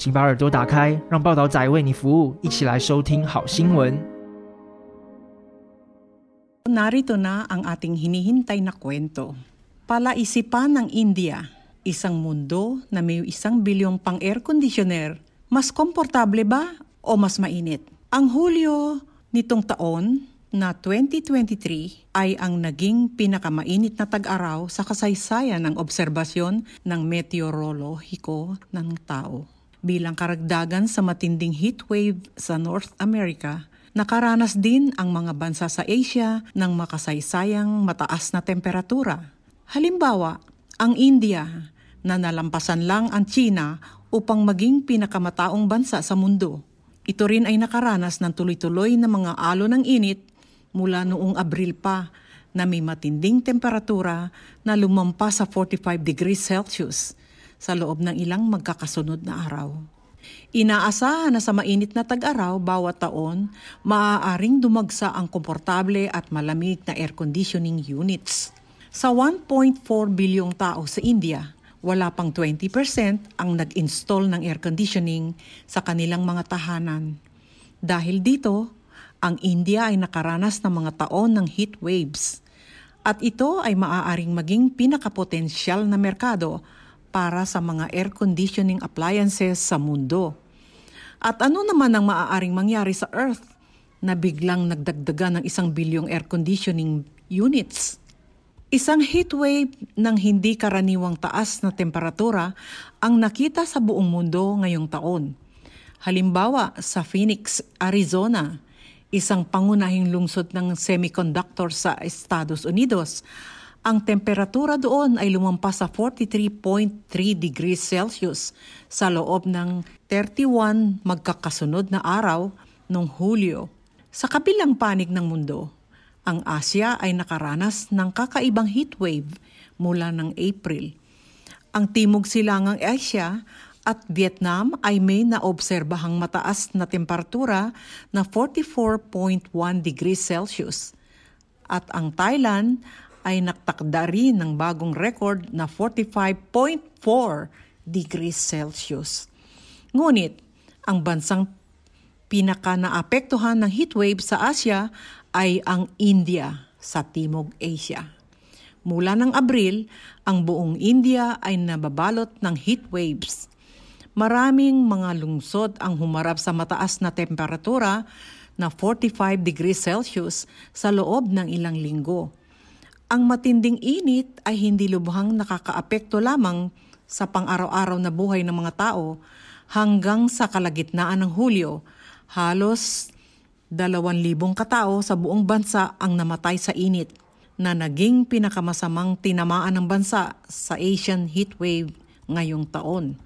请把耳朵打开，让报道仔为你服务，一起来收听好新闻。 Narito na ang ating hinihintay na kwento. Palaisipan ng India, isang mundo na may isang bilyong pang air conditioner, mas komportable ba o mas mainit? Ang Hulyo nitong taon na 2023 ay ang naging pinakamainit na tag-araw sa kasaysayan ng obserbasyon ng meteorolohiko ng tao. Bilang karagdagan sa matinding heatwave sa North America, nakaranas din ang mga bansa sa Asia ng makasaysayang mataas na temperatura. Halimbawa, ang India na nalampasan lang ang China upang maging pinakamataong bansa sa mundo. Ito rin ay nakaranas ng tuloy-tuloy na mga alo ng init mula noong Abril pa na may matinding temperatura na lumampas sa 45 degrees Celsius sa loob ng ilang magkakasunod na araw. Inaasahan na sa mainit na tag-araw bawat taon, maaaring dumagsa ang komportable at malamig na air conditioning units. Sa 1.4 bilyong tao sa India, wala pang 20% ang nag-install ng air conditioning sa kanilang mga tahanan. Dahil dito, ang India ay nakaranas ng mga taon ng heat waves. At ito ay maaaring maging pinakapotensyal na merkado para sa mga air conditioning appliances sa mundo. At ano naman ang maaaring mangyari sa Earth na biglang nagdagdagan ng isang bilyong air conditioning units? Isang heatwave ng hindi karaniwang taas na temperatura ang nakita sa buong mundo ngayong taon. Halimbawa sa Phoenix, Arizona, isang pangunahing lungsod ng semiconductor sa Estados Unidos, ang temperatura doon ay lumampas sa 43.3 degrees Celsius sa loob ng 31 magkakasunod na araw noong Hulyo. Sa kabilang panig ng mundo, ang Asya ay nakaranas ng kakaibang heatwave mula ng April. Ang Timog Silangang Asia at Vietnam ay may naobserbahang mataas na temperatura na 44.1 degrees Celsius. At ang Thailand ay naktakda rin ng bagong record na 45.4 degrees Celsius. Ngunit, ang bansang pinaka naapektuhan ng heatwave sa Asia ay ang India sa Timog Asia. Mula ng Abril, ang buong India ay nababalot ng heat waves. Maraming mga lungsod ang humarap sa mataas na temperatura na 45 degrees Celsius sa loob ng ilang linggo. Ang matinding init ay hindi lubhang nakakaapekto lamang sa pang-araw-araw na buhay ng mga tao hanggang sa kalagitnaan ng Hulyo. Halos 2,000 katao sa buong bansa ang namatay sa init na naging pinakamasamang tinamaan ng bansa sa Asian heatwave ngayong taon.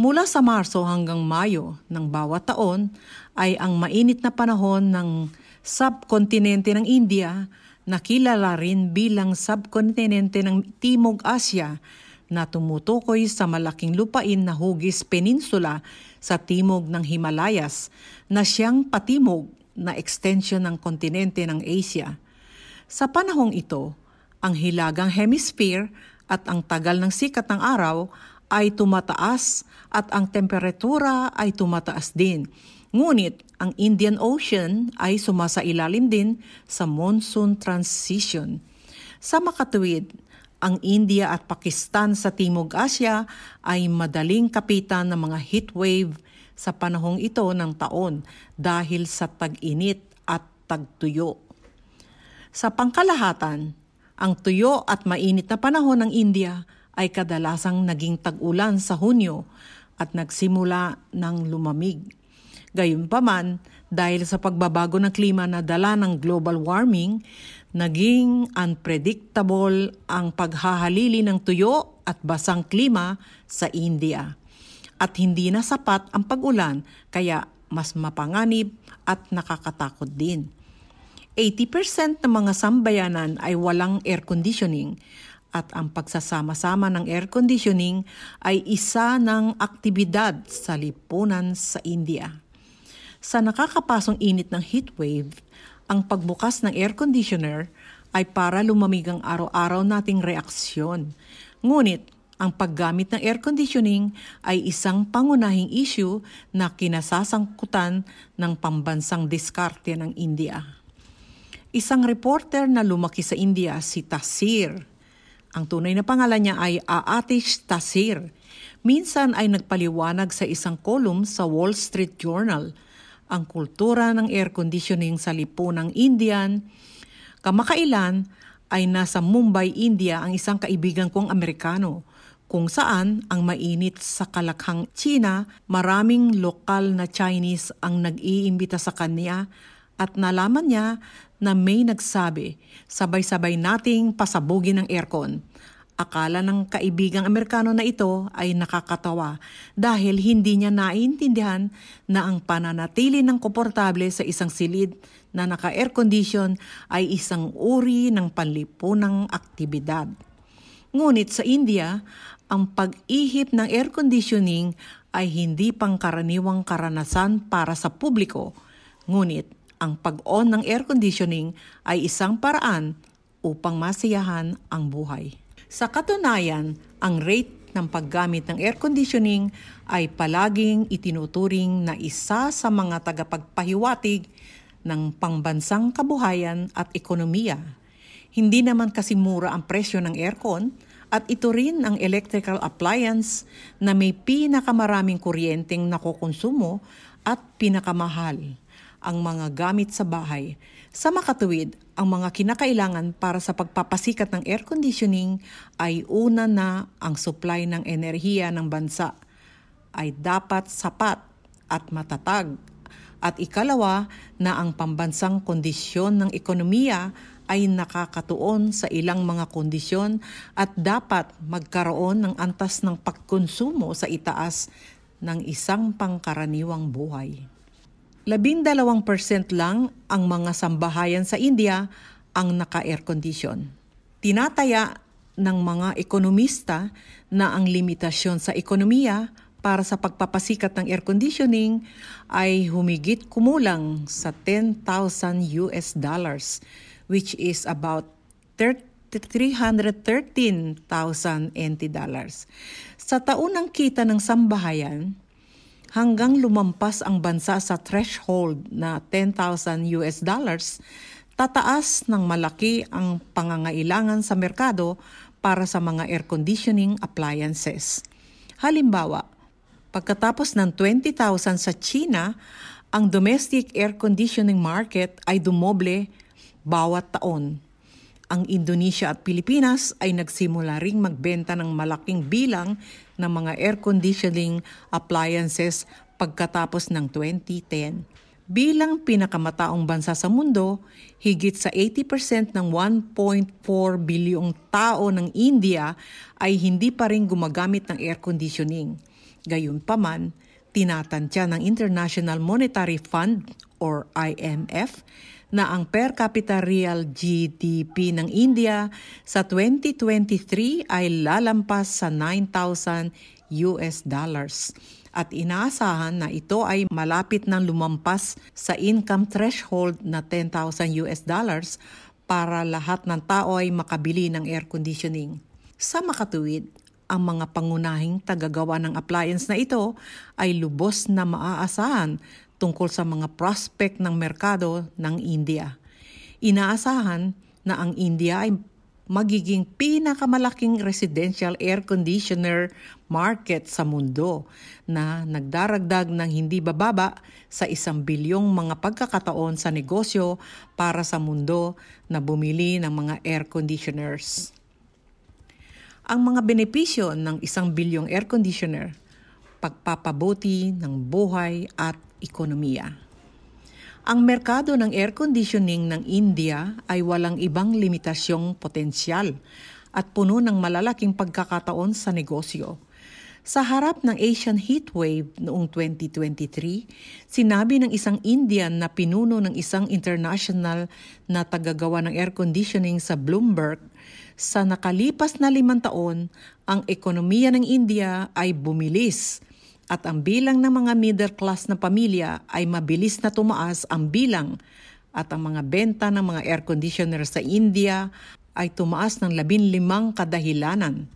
Mula sa Marso hanggang Mayo ng bawat taon ay ang mainit na panahon ng subkontinente ng India na kilala rin bilang subkontinente ng Timog Asya na tumutukoy sa malaking lupain na hugis peninsula sa timog ng Himalayas na siyang patimog na extension ng kontinente ng Asia. Sa panahong ito, ang hilagang hemisphere at ang tagal ng sikat ng araw ay tumataas at ang temperatura ay tumataas din. Ngunit ang Indian Ocean ay sumasailalim din sa monsoon transition. Sa makatuwid, ang India at Pakistan sa Timog Asya ay madaling kapitan ng mga heat wave sa panahong ito ng taon dahil sa tag-init at tagtuyo. Sa pangkalahatan, ang tuyo at mainit na panahon ng India ay kadalasang naging tag-ulan sa Hunyo at nagsimula ng lumamig. Gayunpaman, dahil sa pagbabago ng klima na dala ng global warming, naging unpredictable ang paghahalili ng tuyo at basang klima sa India. At hindi na sapat ang pag-ulan kaya mas mapanganib at nakakatakot din. 80% ng mga sambayanan ay walang air conditioning at ang pagsasama-sama ng air conditioning ay isa ng aktibidad sa lipunan sa India. Sa nakakapasong init ng heatwave, ang pagbukas ng air conditioner ay para lumamig ang araw-araw nating reaksyon. Ngunit, ang paggamit ng air conditioning ay isang pangunahing issue na kinasasangkutan ng pambansang diskarte ng India. Isang reporter na lumaki sa India, si Tasir. Ang tunay na pangalan niya ay Aatish Tasir. Minsan ay nagpaliwanag sa isang column sa Wall Street Journal ang kultura ng air conditioning sa lipunang Indian. Kamakailan ay nasa Mumbai, India ang isang kaibigan kong Amerikano kung saan ang mainit sa kalakhang China, maraming lokal na Chinese ang nag-iimbita sa kanya at nalaman niya na may nagsabi, sabay-sabay nating pasabugin ang aircon. Akala ng kaibigang Amerikano na ito ay nakakatawa dahil hindi niya naintindihan na ang pananatili ng komportable sa isang silid na naka-air condition ay isang uri ng panlipunang aktibidad. Ngunit sa India, ang pag-ihip ng air conditioning ay hindi pangkaraniwang karanasan para sa publiko. Ngunit ang pag-on ng air conditioning ay isang paraan upang masiyahan ang buhay. Sa katunayan, ang rate ng paggamit ng air conditioning ay palaging itinuturing na isa sa mga tagapagpahiwatig ng pangbansang kabuhayan at ekonomiya. Hindi naman kasi mura ang presyo ng aircon at ito rin ang electrical appliance na may pinakamaraming kuryenteng nakukonsumo at pinakamahal ang mga gamit sa bahay. Sa makatuwid, ang mga kinakailangan para sa pagpapasikat ng air conditioning ay una na ang supply ng enerhiya ng bansa ay dapat sapat at matatag. At ikalawa na ang pambansang kondisyon ng ekonomiya ay nakakatuon sa ilang mga kondisyon at dapat magkaroon ng antas ng pagkonsumo sa itaas ng isang pangkaraniwang buhay. Labindalawang percent lang ang mga sambahayan sa India ang naka-air condition. Tinataya ng mga ekonomista na ang limitasyon sa ekonomiya para sa pagpapasikat ng air conditioning ay humigit kumulang sa 10,000 US dollars which is about 313,000 NT dollars. Sa taunang kita ng sambahayan, hanggang lumampas ang bansa sa threshold na 10,000 US dollars, tataas ng malaki ang pangangailangan sa merkado para sa mga air conditioning appliances. Halimbawa, pagkatapos ng 20,000 sa China, ang domestic air conditioning market ay dumoble bawat taon ang Indonesia at Pilipinas ay nagsimula ring magbenta ng malaking bilang ng mga air conditioning appliances pagkatapos ng 2010. Bilang pinakamataong bansa sa mundo, higit sa 80% ng 1.4 bilyong tao ng India ay hindi pa rin gumagamit ng air conditioning. Gayunpaman, tinatantya ng International Monetary Fund or IMF na ang per capita real GDP ng India sa 2023 ay lalampas sa 9,000 US dollars at inaasahan na ito ay malapit ng lumampas sa income threshold na 10,000 US dollars para lahat ng tao ay makabili ng air conditioning. Sa makatuwid, ang mga pangunahing tagagawa ng appliance na ito ay lubos na maaasahan tungkol sa mga prospect ng merkado ng India. Inaasahan na ang India ay magiging pinakamalaking residential air conditioner market sa mundo na nagdaragdag ng hindi bababa sa isang bilyong mga pagkakataon sa negosyo para sa mundo na bumili ng mga air conditioners. Ang mga benepisyo ng isang bilyong air conditioner, pagpapabuti ng buhay at ekonomiya. Ang merkado ng air conditioning ng India ay walang ibang limitasyong potensyal at puno ng malalaking pagkakataon sa negosyo. Sa harap ng Asian heatwave noong 2023, sinabi ng isang Indian na pinuno ng isang international na tagagawa ng air conditioning sa Bloomberg, sa nakalipas na limang taon, ang ekonomiya ng India ay bumilis at ang bilang ng mga middle class na pamilya ay mabilis na tumaas ang bilang at ang mga benta ng mga air conditioner sa India ay tumaas ng labinlimang kadahilanan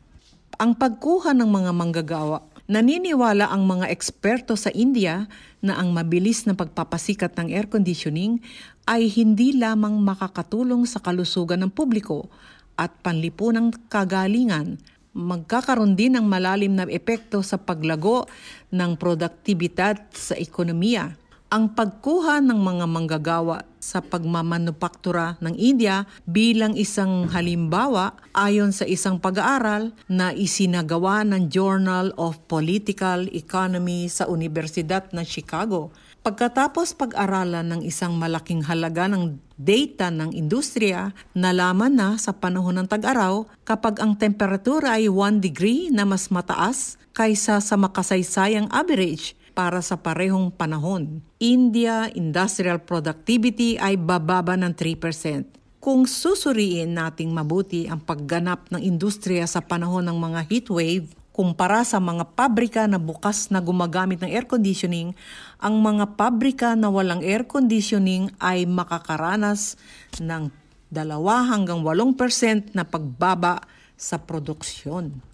ang pagkuha ng mga manggagawa. Naniniwala ang mga eksperto sa India na ang mabilis na pagpapasikat ng air conditioning ay hindi lamang makakatulong sa kalusugan ng publiko at panlipunang kagalingan, magkakaroon din ng malalim na epekto sa paglago ng produktibidad sa ekonomiya ang pagkuha ng mga manggagawa sa pagmamanupaktura ng India bilang isang halimbawa ayon sa isang pag-aaral na isinagawa ng Journal of Political Economy sa Universidad ng Chicago. Pagkatapos pag-aralan ng isang malaking halaga ng data ng industriya, nalaman na sa panahon ng tag-araw kapag ang temperatura ay 1 degree na mas mataas kaysa sa makasaysayang average para sa parehong panahon. India industrial productivity ay bababa ng 3%. Kung susuriin nating mabuti ang pagganap ng industriya sa panahon ng mga heatwave, kumpara sa mga pabrika na bukas na gumagamit ng air conditioning, ang mga pabrika na walang air conditioning ay makakaranas ng 2 hanggang 8% na pagbaba sa produksyon.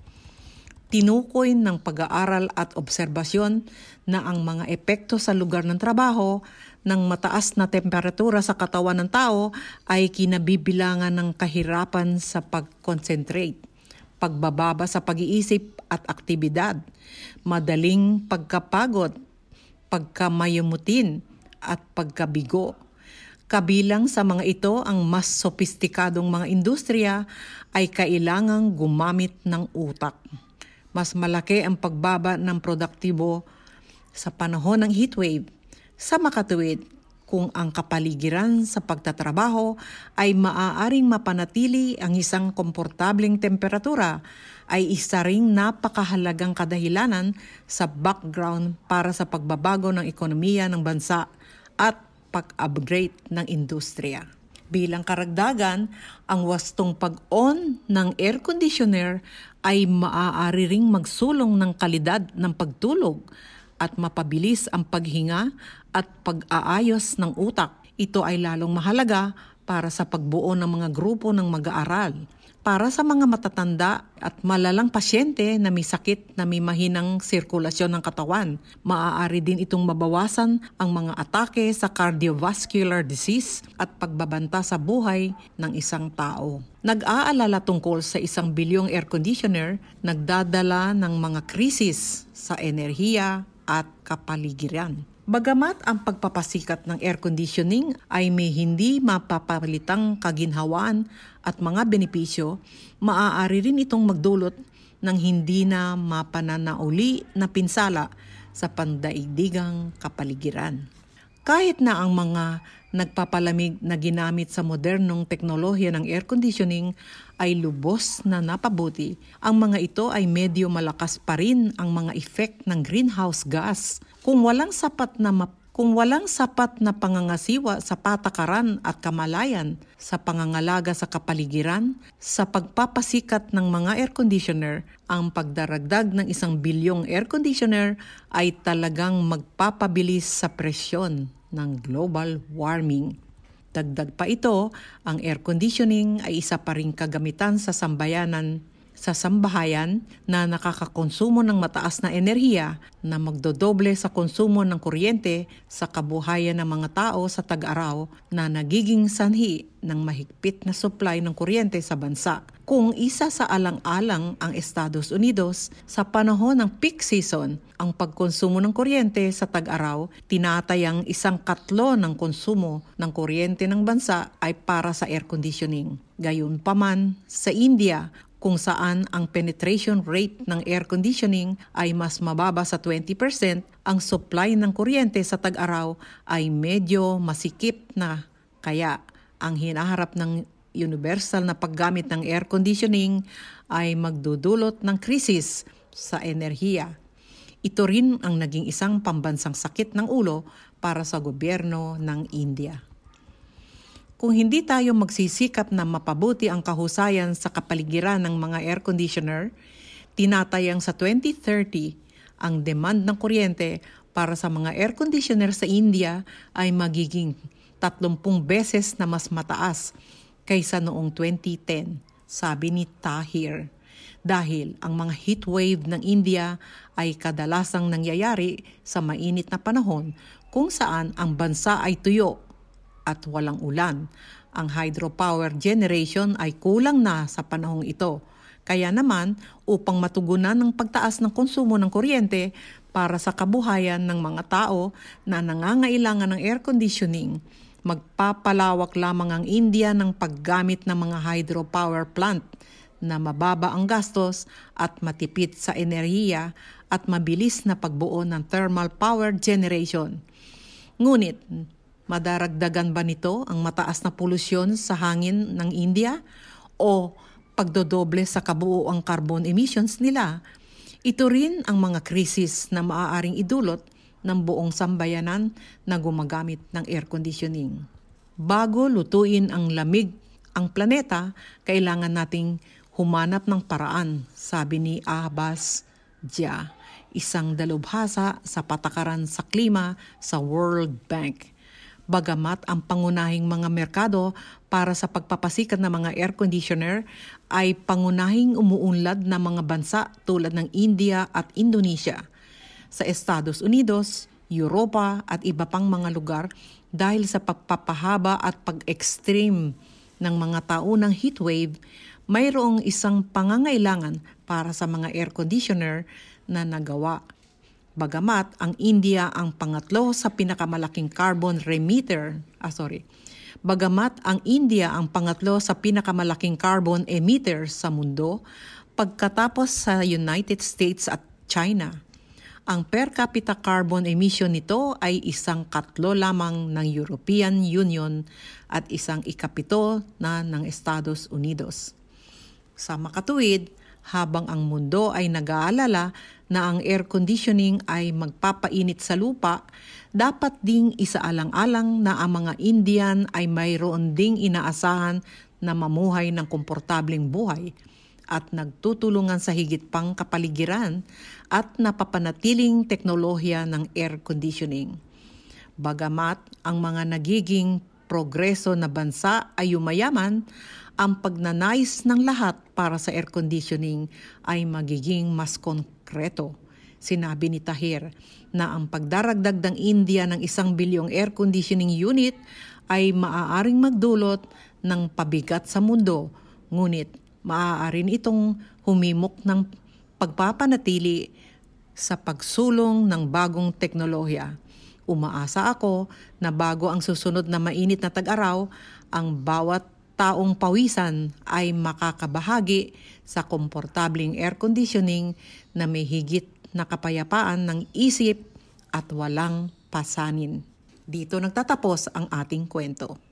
Tinukoy ng pag-aaral at obserbasyon na ang mga epekto sa lugar ng trabaho ng mataas na temperatura sa katawan ng tao ay kinabibilangan ng kahirapan sa pag-concentrate, pagbababa sa pag-iisip at aktibidad, madaling pagkapagod, pagkamayumutin at pagkabigo. Kabilang sa mga ito ang mas sopistikadong mga industriya ay kailangang gumamit ng utak mas malaki ang pagbaba ng produktibo sa panahon ng heatwave. Sa makatuwid, kung ang kapaligiran sa pagtatrabaho ay maaaring mapanatili ang isang komportableng temperatura, ay isa ring napakahalagang kadahilanan sa background para sa pagbabago ng ekonomiya ng bansa at pag-upgrade ng industriya. Bilang karagdagan, ang wastong pag-on ng air conditioner ay maaari ring magsulong ng kalidad ng pagtulog at mapabilis ang paghinga at pag-aayos ng utak. Ito ay lalong mahalaga para sa pagbuo ng mga grupo ng mag-aaral para sa mga matatanda at malalang pasyente na may sakit na may mahinang sirkulasyon ng katawan. Maaari din itong mabawasan ang mga atake sa cardiovascular disease at pagbabanta sa buhay ng isang tao. Nag-aalala tungkol sa isang bilyong air conditioner, nagdadala ng mga krisis sa enerhiya at kapaligiran. Bagamat ang pagpapasikat ng air conditioning ay may hindi mapapalitang kaginhawaan at mga benepisyo, maaari rin itong magdulot ng hindi na mapananauli na pinsala sa pandaigdigang kapaligiran. Kahit na ang mga nagpapalamig na ginamit sa modernong teknolohiya ng air conditioning ay lubos na napabuti, ang mga ito ay medyo malakas pa rin ang mga effect ng greenhouse gas. Kung walang sapat na map kung walang sapat na pangangasiwa sa patakaran at kamalayan sa pangangalaga sa kapaligiran, sa pagpapasikat ng mga air conditioner, ang pagdaragdag ng isang bilyong air conditioner ay talagang magpapabilis sa presyon ng global warming. Dagdag pa ito, ang air conditioning ay isa pa ring kagamitan sa sambayanan sa sambahayan na nakakakonsumo ng mataas na enerhiya na magdodoble sa konsumo ng kuryente sa kabuhayan ng mga tao sa tag-araw na nagiging sanhi ng mahigpit na supply ng kuryente sa bansa. Kung isa sa alang-alang ang Estados Unidos sa panahon ng peak season, ang pagkonsumo ng kuryente sa tag-araw, tinatayang isang katlo ng konsumo ng kuryente ng bansa ay para sa air conditioning. Gayunpaman, sa India, kung saan ang penetration rate ng air conditioning ay mas mababa sa 20%, ang supply ng kuryente sa tag-araw ay medyo masikip na. Kaya ang hinaharap ng universal na paggamit ng air conditioning ay magdudulot ng krisis sa enerhiya. Ito rin ang naging isang pambansang sakit ng ulo para sa gobyerno ng India. Kung hindi tayo magsisikap na mapabuti ang kahusayan sa kapaligiran ng mga air conditioner, tinatayang sa 2030 ang demand ng kuryente para sa mga air conditioner sa India ay magiging 30 beses na mas mataas kaysa noong 2010, sabi ni Tahir. Dahil ang mga heat wave ng India ay kadalasang nangyayari sa mainit na panahon kung saan ang bansa ay tuyo at walang ulan. Ang hydropower generation ay kulang na sa panahong ito. Kaya naman, upang matugunan ng pagtaas ng konsumo ng kuryente para sa kabuhayan ng mga tao na nangangailangan ng air conditioning, magpapalawak lamang ang India ng paggamit ng mga hydropower plant na mababa ang gastos at matipid sa enerhiya at mabilis na pagbuo ng thermal power generation. Ngunit, madaragdagan ba nito ang mataas na polusyon sa hangin ng India o pagdodoble sa kabuoang carbon emissions nila? Ito rin ang mga krisis na maaaring idulot ng buong sambayanan na gumagamit ng air conditioning. Bago lutuin ang lamig ang planeta, kailangan nating humanap ng paraan, sabi ni Abbas Dia, isang dalubhasa sa patakaran sa klima sa World Bank. Bagamat ang pangunahing mga merkado para sa pagpapasikat ng mga air conditioner ay pangunahing umuunlad na mga bansa tulad ng India at Indonesia. Sa Estados Unidos, Europa at iba pang mga lugar dahil sa pagpapahaba at pag-extreme ng mga taunang heatwave, mayroong isang pangangailangan para sa mga air conditioner na nagawa. Bagamat ang India ang pangatlo sa pinakamalaking carbon remitter, ah sorry, bagamat ang India ang pangatlo sa pinakamalaking carbon emitter sa mundo, pagkatapos sa United States at China. Ang per capita carbon emission nito ay isang katlo lamang ng European Union at isang ikapito na ng Estados Unidos. Sa makatuwid, habang ang mundo ay nag-aalala na ang air conditioning ay magpapainit sa lupa, dapat ding isaalang-alang na ang mga Indian ay mayroon ding inaasahan na mamuhay ng komportableng buhay at nagtutulungan sa higit pang kapaligiran at napapanatiling teknolohiya ng air conditioning. Bagamat ang mga nagiging progreso na bansa ay umayaman, ang pagnanais ng lahat para sa air conditioning ay magiging mas konkreto. Sinabi ni Tahir na ang pagdaragdag ng India ng isang bilyong air conditioning unit ay maaaring magdulot ng pabigat sa mundo, ngunit maaari itong humimok ng pagpapanatili sa pagsulong ng bagong teknolohiya. Umaasa ako na bago ang susunod na mainit na tag-araw, ang bawat taong pawisan ay makakabahagi sa komportabling air conditioning na may higit na kapayapaan ng isip at walang pasanin. Dito nagtatapos ang ating kwento.